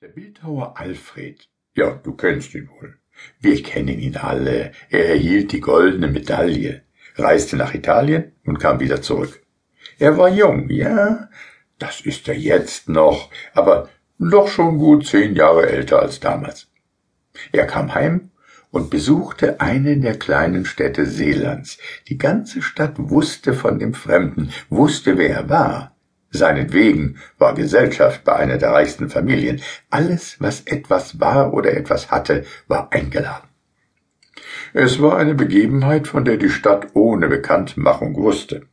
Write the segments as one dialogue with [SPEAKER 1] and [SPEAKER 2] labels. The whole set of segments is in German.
[SPEAKER 1] Der Bildhauer Alfred, ja, du kennst ihn wohl. Wir kennen ihn alle. Er erhielt die goldene Medaille, reiste nach Italien und kam wieder zurück. Er war jung, ja, das ist er jetzt noch, aber doch schon gut zehn Jahre älter als damals. Er kam heim und besuchte eine der kleinen Städte Seelands. Die ganze Stadt wusste von dem Fremden, wusste, wer er war. Seinetwegen war Gesellschaft bei einer der reichsten Familien. Alles, was etwas war oder etwas hatte, war eingeladen. Es war eine Begebenheit, von der die Stadt ohne Bekanntmachung wusste.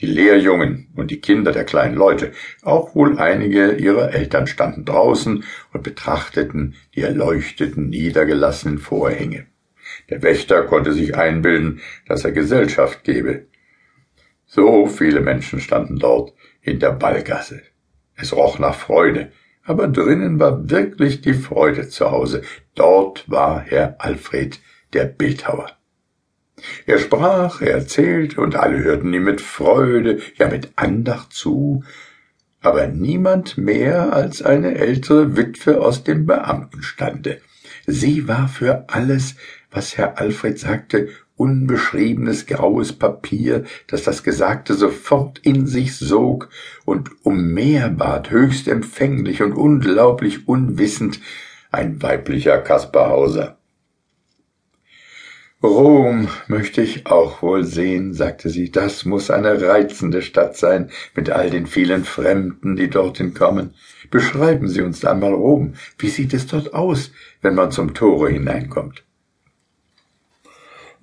[SPEAKER 1] Die Lehrjungen und die Kinder der kleinen Leute, auch wohl einige ihrer Eltern standen draußen und betrachteten die erleuchteten, niedergelassenen Vorhänge. Der Wächter konnte sich einbilden, dass er Gesellschaft gebe. So viele Menschen standen dort, in der Ballgasse. Es roch nach Freude, aber drinnen war wirklich die Freude zu Hause. Dort war Herr Alfred, der Bildhauer. Er sprach, er erzählte, und alle hörten ihm mit Freude, ja mit Andacht zu, aber niemand mehr als eine ältere Witwe aus dem Beamtenstande. Sie war für alles, was Herr Alfred sagte, unbeschriebenes graues Papier, das das Gesagte sofort in sich sog und um mehr bat, höchst empfänglich und unglaublich unwissend, ein weiblicher Kaspar Hauser. Rom möchte ich auch wohl sehen, sagte sie, das muss eine reizende Stadt sein, mit all den vielen Fremden, die dorthin kommen. Beschreiben Sie uns einmal Rom. Wie sieht es dort aus, wenn man zum Tore hineinkommt?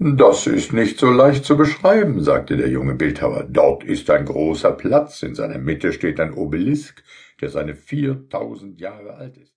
[SPEAKER 1] Das ist nicht so leicht zu beschreiben, sagte der junge Bildhauer. Dort ist ein großer Platz, in seiner Mitte steht ein Obelisk, der seine viertausend Jahre alt ist.